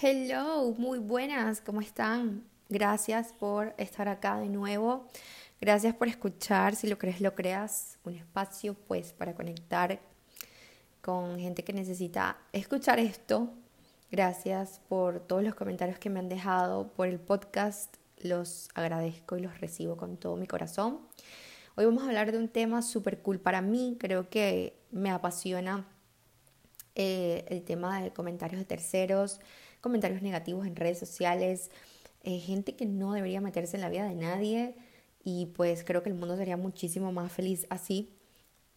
Hello, muy buenas, ¿cómo están? Gracias por estar acá de nuevo. Gracias por escuchar, si lo crees, lo creas, un espacio pues para conectar con gente que necesita escuchar esto. Gracias por todos los comentarios que me han dejado por el podcast. Los agradezco y los recibo con todo mi corazón. Hoy vamos a hablar de un tema súper cool para mí. Creo que me apasiona eh, el tema de comentarios de terceros comentarios negativos en redes sociales, eh, gente que no debería meterse en la vida de nadie y pues creo que el mundo sería muchísimo más feliz así.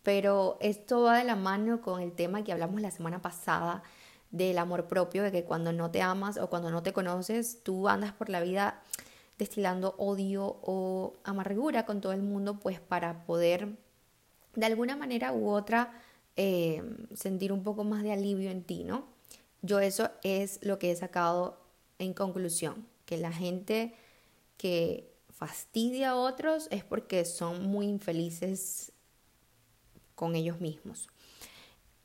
Pero esto va de la mano con el tema que hablamos la semana pasada del amor propio, de que cuando no te amas o cuando no te conoces, tú andas por la vida destilando odio o amargura con todo el mundo, pues para poder de alguna manera u otra eh, sentir un poco más de alivio en ti, ¿no? Yo eso es lo que he sacado en conclusión, que la gente que fastidia a otros es porque son muy infelices con ellos mismos.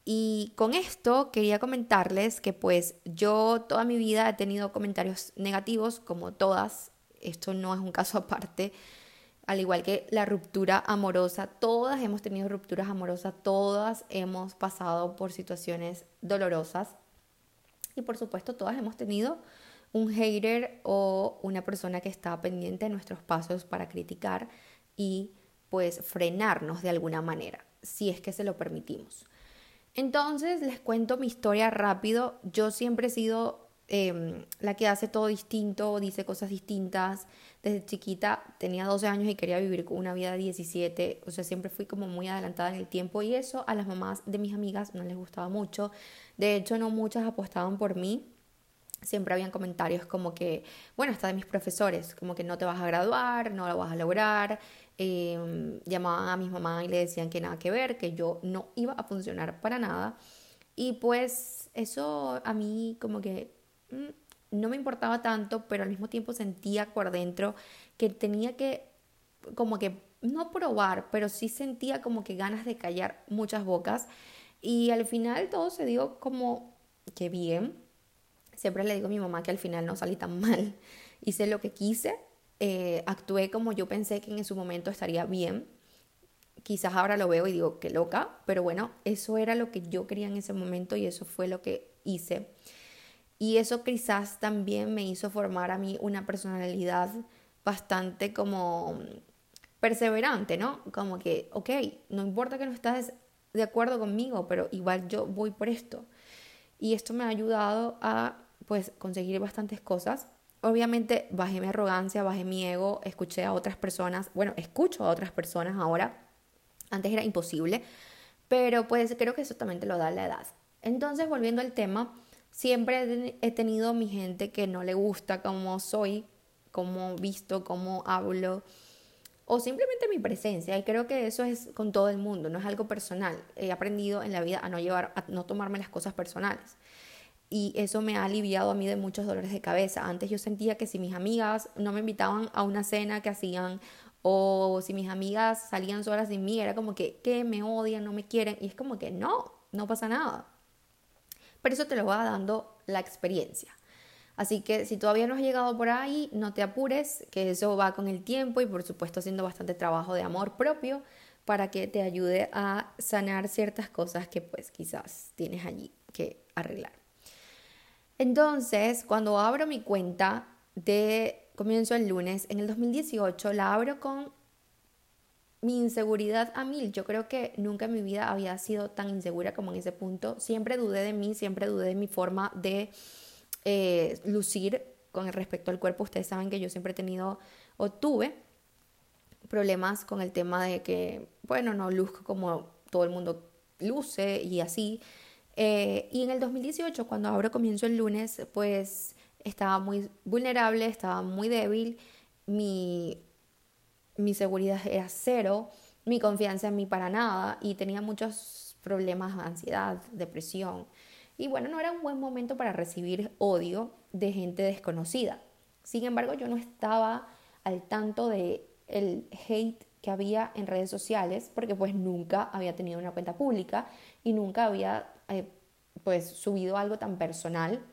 Y con esto quería comentarles que pues yo toda mi vida he tenido comentarios negativos, como todas, esto no es un caso aparte, al igual que la ruptura amorosa, todas hemos tenido rupturas amorosas, todas hemos pasado por situaciones dolorosas y por supuesto, todas hemos tenido un hater o una persona que está pendiente de nuestros pasos para criticar y pues frenarnos de alguna manera, si es que se lo permitimos. Entonces les cuento mi historia rápido. Yo siempre he sido em, la que hace todo distinto, dice cosas distintas. Desde chiquita tenía 12 años y quería vivir una vida de 17. O sea, siempre fui como muy adelantada en el tiempo y eso a las mamás de mis amigas no les gustaba mucho. De hecho, no muchas apostaban por mí. Siempre habían comentarios como que, bueno, hasta de mis profesores, como que no te vas a graduar, no lo vas a lograr. Em, llamaban a mi mamá y le decían que nada que ver, que yo no iba a funcionar para nada. Y pues eso a mí como que no me importaba tanto, pero al mismo tiempo sentía por dentro que tenía que como que no probar, pero sí sentía como que ganas de callar muchas bocas y al final todo se dio como que bien. Siempre le digo a mi mamá que al final no salí tan mal. Hice lo que quise, eh, actué como yo pensé que en su momento estaría bien. Quizás ahora lo veo y digo, qué loca, pero bueno, eso era lo que yo quería en ese momento y eso fue lo que hice. Y eso quizás también me hizo formar a mí una personalidad bastante como perseverante, ¿no? Como que, ok, no importa que no estás de acuerdo conmigo, pero igual yo voy por esto. Y esto me ha ayudado a pues conseguir bastantes cosas. Obviamente bajé mi arrogancia, bajé mi ego, escuché a otras personas, bueno, escucho a otras personas ahora. Antes era imposible, pero pues creo que eso también te lo da la edad. Entonces, volviendo al tema, siempre he tenido mi gente que no le gusta cómo soy, cómo visto, cómo hablo, o simplemente mi presencia. Y creo que eso es con todo el mundo, no es algo personal. He aprendido en la vida a no llevar, a no tomarme las cosas personales. Y eso me ha aliviado a mí de muchos dolores de cabeza. Antes yo sentía que si mis amigas no me invitaban a una cena que hacían o si mis amigas salían solas sin mí, era como que, que me odian, no me quieren. Y es como que no, no pasa nada. Pero eso te lo va dando la experiencia. Así que si todavía no has llegado por ahí, no te apures, que eso va con el tiempo y por supuesto haciendo bastante trabajo de amor propio para que te ayude a sanar ciertas cosas que pues quizás tienes allí que arreglar. Entonces, cuando abro mi cuenta de comienzo el lunes, en el 2018 la abro con mi inseguridad a mil. Yo creo que nunca en mi vida había sido tan insegura como en ese punto. Siempre dudé de mí, siempre dudé de mi forma de eh, lucir con respecto al cuerpo. Ustedes saben que yo siempre he tenido o tuve problemas con el tema de que, bueno, no luzco como todo el mundo luce y así. Eh, y en el 2018, cuando ahora comienzo el lunes, pues estaba muy vulnerable, estaba muy débil, mi, mi seguridad era cero, mi confianza en mí para nada y tenía muchos problemas de ansiedad, depresión. Y bueno, no era un buen momento para recibir odio de gente desconocida. Sin embargo, yo no estaba al tanto de el hate que había en redes sociales porque pues nunca había tenido una cuenta pública y nunca había eh, pues subido algo tan personal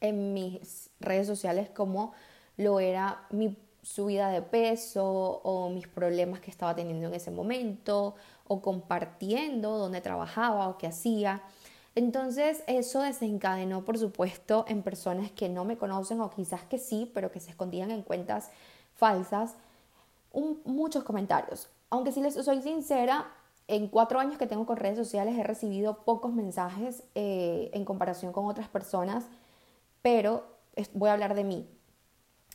en mis redes sociales como lo era mi subida de peso o mis problemas que estaba teniendo en ese momento o compartiendo dónde trabajaba o qué hacía. Entonces eso desencadenó, por supuesto, en personas que no me conocen o quizás que sí, pero que se escondían en cuentas falsas, muchos comentarios. Aunque si les soy sincera, en cuatro años que tengo con redes sociales he recibido pocos mensajes eh, en comparación con otras personas, pero voy a hablar de mí.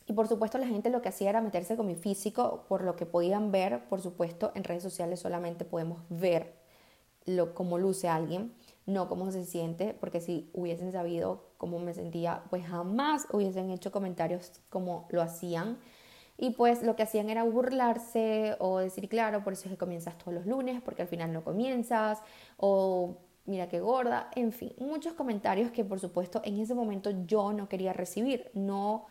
Y por supuesto la gente lo que hacía era meterse con mi físico, por lo que podían ver, por supuesto, en redes sociales solamente podemos ver lo, cómo luce alguien no cómo se siente, porque si hubiesen sabido cómo me sentía, pues jamás hubiesen hecho comentarios como lo hacían. Y pues lo que hacían era burlarse o decir, claro, por eso es que comienzas todos los lunes, porque al final no comienzas, o mira qué gorda, en fin, muchos comentarios que por supuesto en ese momento yo no quería recibir, no,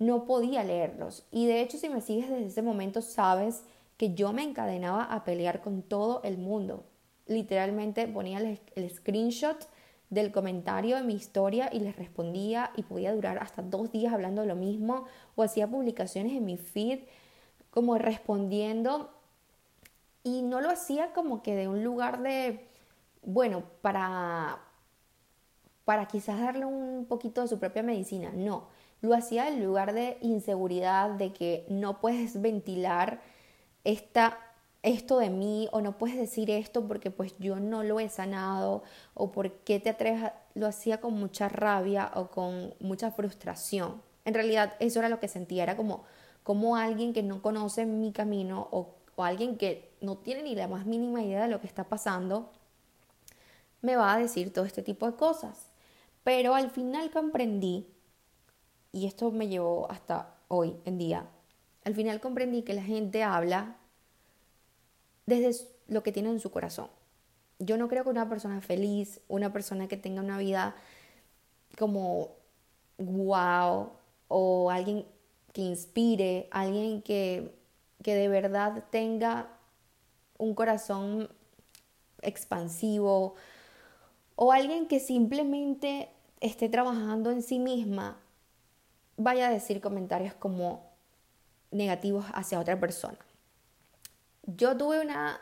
no podía leerlos. Y de hecho si me sigues desde ese momento sabes que yo me encadenaba a pelear con todo el mundo, literalmente ponía el, screenshot del comentario de mi historia y les respondía y podía durar hasta dos días hablando de lo mismo o hacía publicaciones en mi feed como respondiendo. Y no lo hacía como que de un lugar de, bueno, para, para quizás darle un poquito de su propia medicina, no, lo hacía en lugar de inseguridad, de que no puedes ventilar esta esto de mí o no puedes decir esto porque pues yo no lo he sanado o por qué te atreves lo hacía con mucha rabia o con mucha frustración. En realidad eso era lo que sentía, era como, como alguien que no conoce mi camino o, o alguien que no tiene ni la más mínima idea de lo que está pasando, me va a decir todo este tipo de cosas. Pero al final comprendí, y esto me llevó hasta hoy en día, al final comprendí que la gente habla desde lo que tiene en su corazón. Yo no creo que una persona feliz, una persona que tenga una vida como wow, o alguien que inspire, alguien que, que de verdad tenga un corazón expansivo, o alguien que simplemente esté trabajando en sí misma, vaya a decir comentarios como negativos hacia otra persona. Yo tuve una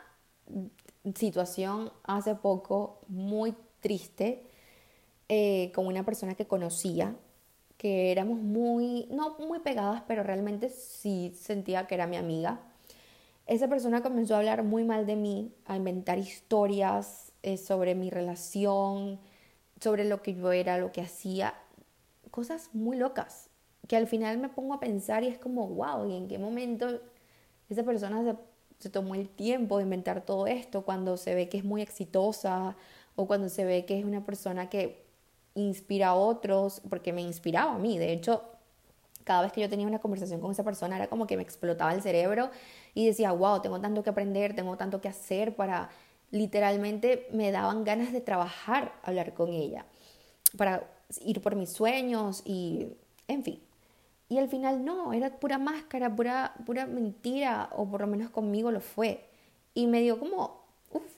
situación hace poco muy triste eh, con una persona que conocía, que éramos muy, no muy pegadas, pero realmente sí sentía que era mi amiga. Esa persona comenzó a hablar muy mal de mí, a inventar historias eh, sobre mi relación, sobre lo que yo era, lo que hacía, cosas muy locas, que al final me pongo a pensar y es como, wow, ¿y en qué momento esa persona se se tomó el tiempo de inventar todo esto cuando se ve que es muy exitosa o cuando se ve que es una persona que inspira a otros, porque me inspiraba a mí. De hecho, cada vez que yo tenía una conversación con esa persona era como que me explotaba el cerebro y decía, wow, tengo tanto que aprender, tengo tanto que hacer para literalmente me daban ganas de trabajar, hablar con ella, para ir por mis sueños y, en fin. Y al final no, era pura máscara, pura, pura mentira, o por lo menos conmigo lo fue. Y me dio como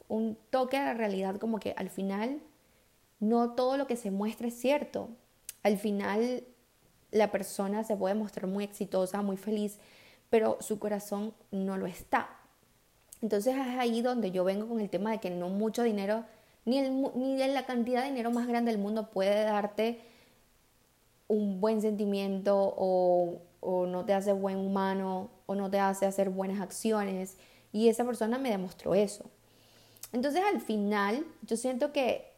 un toque a la realidad, como que al final no todo lo que se muestra es cierto. Al final la persona se puede mostrar muy exitosa, muy feliz, pero su corazón no lo está. Entonces es ahí donde yo vengo con el tema de que no mucho dinero, ni, el, ni la cantidad de dinero más grande del mundo puede darte un buen sentimiento o, no te hace buen humano o no te hace hacer buenas acciones. Y esa persona me demostró eso. Entonces al final yo siento que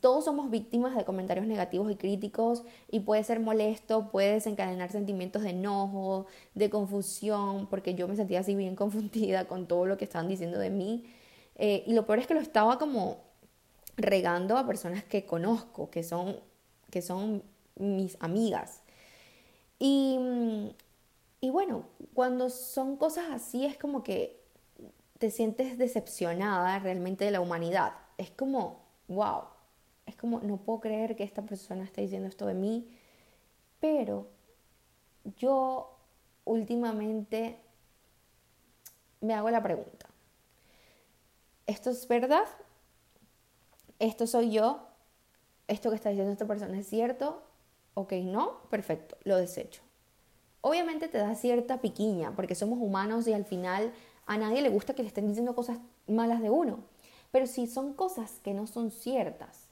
todos somos víctimas de comentarios negativos y críticos y puede ser molesto, puede desencadenar sentimientos de enojo, de confusión, porque yo me sentía así bien confundida con todo lo que estaban diciendo de mí. Eh, y lo peor es que lo estaba como regando a personas que conozco, que son, que son mis amigas. Y, y bueno, cuando son cosas así es como que te sientes decepcionada realmente de la humanidad. Es como, wow, es como, no puedo creer que esta persona esté diciendo esto de mí, pero yo últimamente me hago la pregunta, ¿esto es verdad? ¿Esto soy yo? ¿Esto que está diciendo esta persona es cierto? Ok, no, perfecto, lo desecho. Obviamente te da cierta piquiña, porque somos humanos y al final a nadie le gusta que le estén diciendo cosas malas de uno. Pero si son cosas que no son ciertas,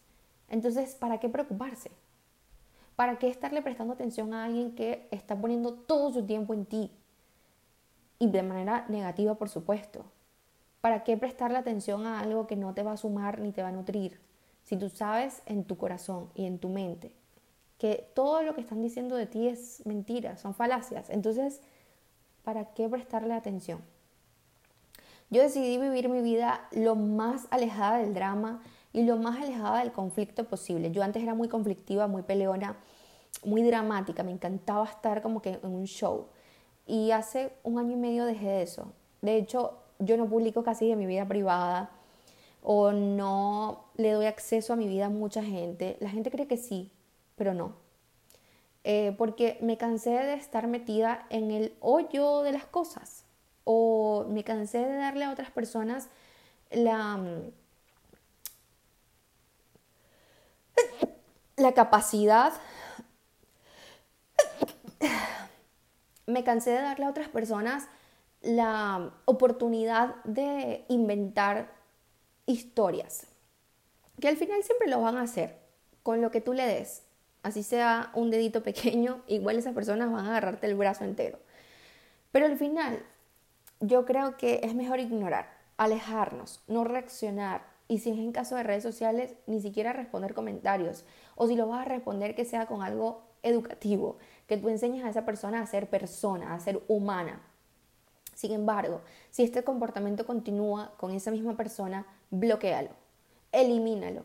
entonces, ¿para qué preocuparse? ¿Para qué estarle prestando atención a alguien que está poniendo todo su tiempo en ti? Y de manera negativa, por supuesto. ¿Para qué prestarle atención a algo que no te va a sumar ni te va a nutrir? Si tú sabes en tu corazón y en tu mente que todo lo que están diciendo de ti es mentira, son falacias, entonces, ¿para qué prestarle atención? Yo decidí vivir mi vida lo más alejada del drama y lo más alejada del conflicto posible. Yo antes era muy conflictiva, muy peleona, muy dramática, me encantaba estar como que en un show. Y hace un año y medio dejé de eso. De hecho, yo no publico casi de mi vida privada o no le doy acceso a mi vida a mucha gente. La gente cree que sí, pero no. Eh, porque me cansé de estar metida en el hoyo de las cosas o me cansé de darle a otras personas la, la capacidad, me cansé de darle a otras personas la oportunidad de inventar historias, que al final siempre lo van a hacer con lo que tú le des. Así sea un dedito pequeño, igual esas personas van a agarrarte el brazo entero. Pero al final, yo creo que es mejor ignorar, alejarnos, no reaccionar. Y si es en caso de redes sociales, ni siquiera responder comentarios. O si lo vas a responder, que sea con algo educativo, que tú enseñes a esa persona a ser persona, a ser humana, sin embargo, si este comportamiento continúa con esa misma persona, bloquealo, elimínalo.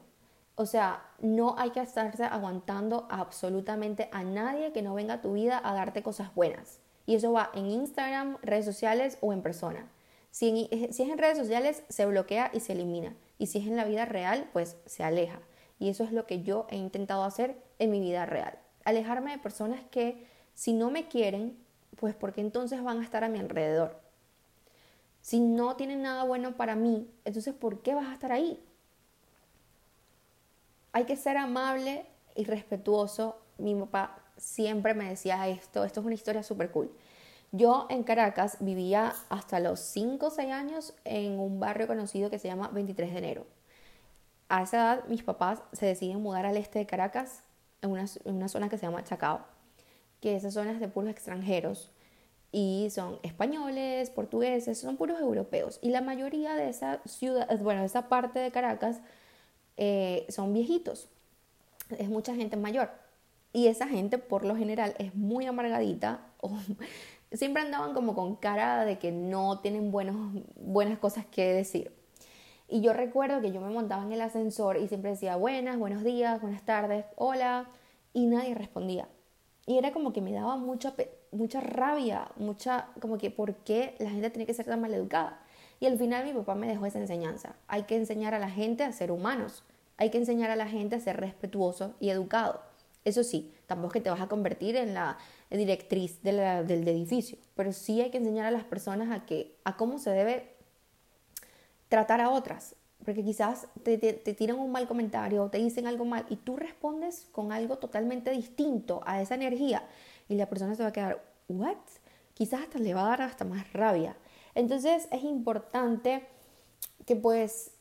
O sea, no hay que estarse aguantando absolutamente a nadie que no venga a tu vida a darte cosas buenas. Y eso va en Instagram, redes sociales o en persona. Si, si es en redes sociales, se bloquea y se elimina. Y si es en la vida real, pues se aleja. Y eso es lo que yo he intentado hacer en mi vida real. Alejarme de personas que si no me quieren, pues porque entonces van a estar a mi alrededor. Si no tienen nada bueno para mí, entonces ¿por qué vas a estar ahí? Hay que ser amable y respetuoso. Mi papá siempre me decía esto, esto es una historia súper cool. Yo en Caracas vivía hasta los 5 o 6 años en un barrio conocido que se llama 23 de enero. A esa edad mis papás se deciden mudar al este de Caracas, en una, zona que se llama Chacao, que esa zona es de puros extranjeros y son españoles, portugueses, son puros europeos. Y la mayoría de esa ciudad, bueno, de esa parte de Caracas eh, son viejitos, es mucha gente mayor. Y esa gente por lo general es muy amargadita o siempre andaban como con cara de que no tienen buenos, buenas cosas que decir. Y yo recuerdo que yo me montaba en el ascensor y siempre decía buenas, buenos días, buenas tardes, hola, y nadie respondía. Y era como que me daba mucha, mucha rabia, mucha, como que, ¿por qué la gente tiene que ser tan maleducada? Y al final mi papá me dejó esa enseñanza. Hay que enseñar a la gente a ser humanos. Hay que enseñar a la gente a ser respetuoso y educado. Eso sí, tampoco es que te vas a convertir en la directriz del edificio, pero sí hay que enseñar a las personas a, que, a cómo se debe tratar a otras, porque quizás te, tiran un mal comentario o te dicen algo mal y tú respondes con algo totalmente distinto a esa energía y la persona se va a quedar, ¿what? Quizás hasta le va a dar hasta más rabia. Entonces es importante que pues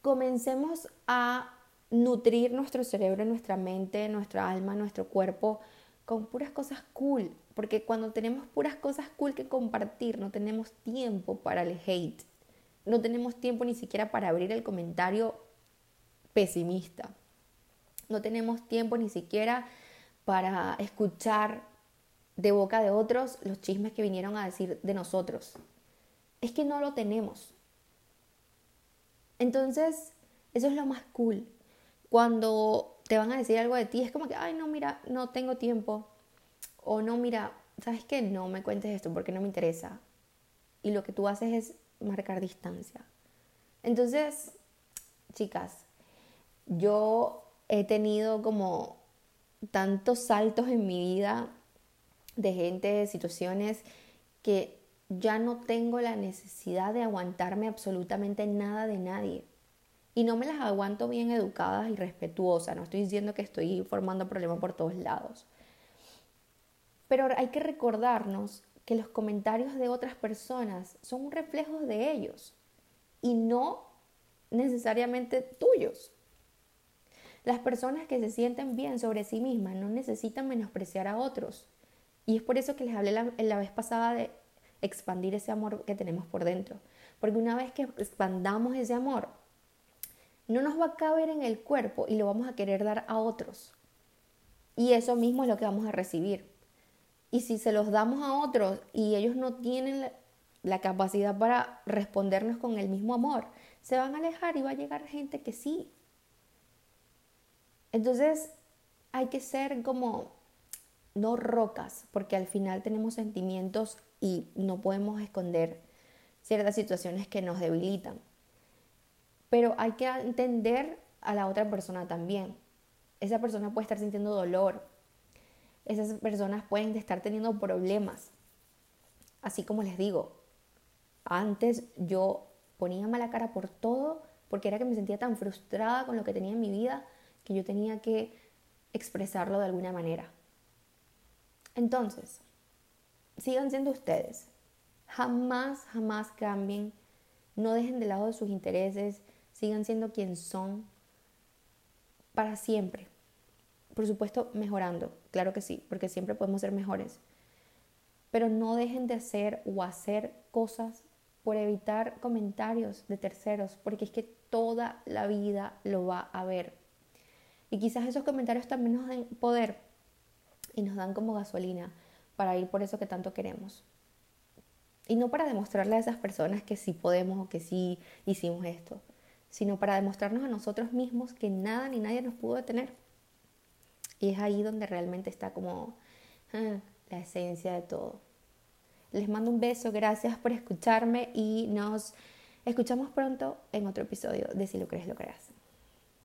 comencemos a nutrir nuestro cerebro, nuestra mente, nuestra alma, nuestro cuerpo con puras cosas cool, porque cuando tenemos puras cosas cool que compartir, no tenemos tiempo para el hate no tenemos tiempo ni siquiera para abrir el comentario pesimista. No tenemos tiempo ni siquiera para escuchar de boca de otros los chismes que vinieron a decir de nosotros. Es que no lo tenemos. Entonces, eso es lo más cool. Cuando te van a decir algo de ti, es como que, ay, no, mira, no tengo tiempo. O no, mira, ¿sabes qué? No me cuentes esto porque no me interesa. Y lo que tú haces es marcar distancia. Entonces, chicas, yo he tenido como tantos saltos en mi vida de gente, de situaciones que ya no tengo la necesidad de aguantarme absolutamente nada de nadie. Y no me las aguanto bien educadas y respetuosas. No estoy diciendo que estoy formando problemas por todos lados. Pero hay que recordarnos que los comentarios de otras personas son un reflejo de ellos y no necesariamente tuyos. Las personas que se sienten bien sobre sí mismas no necesitan menospreciar a otros. Y es por eso que les hablé la, la vez pasada de expandir ese amor que tenemos por dentro. Porque una vez que expandamos ese amor, no nos va a caber en el cuerpo y lo vamos a querer dar a otros. Y eso mismo es lo que vamos a recibir. Y si se los damos a otros y ellos no tienen la, capacidad para respondernos con el mismo amor, se van a alejar y va a llegar gente que sí. Entonces hay que ser como no rocas, porque al final tenemos sentimientos y no podemos esconder ciertas situaciones que nos debilitan. Pero hay que entender a la otra persona también. Esa persona puede estar sintiendo dolor. Esas personas pueden estar teniendo problemas. Así como les digo, antes yo ponía mala cara por todo porque era que me sentía tan frustrada con lo que tenía en mi vida que yo tenía que expresarlo de alguna manera. Entonces, sigan siendo ustedes. Jamás, jamás cambien. No dejen de lado sus intereses. Sigan siendo quien son para siempre. Por supuesto, mejorando. Claro que sí, porque siempre podemos ser mejores. Pero no dejen de hacer o hacer cosas por evitar comentarios de terceros, porque es que toda la vida lo va a ver. Y quizás esos comentarios también nos den poder y nos dan como gasolina para ir por eso que tanto queremos. Y no para demostrarle a esas personas que sí podemos o que sí hicimos esto, sino para demostrarnos a nosotros mismos que nada ni nadie nos pudo detener. Y es ahí donde realmente está como ah, la esencia de todo. Les mando un beso, gracias por escucharme y nos escuchamos pronto en otro episodio de Si lo crees, lo creas.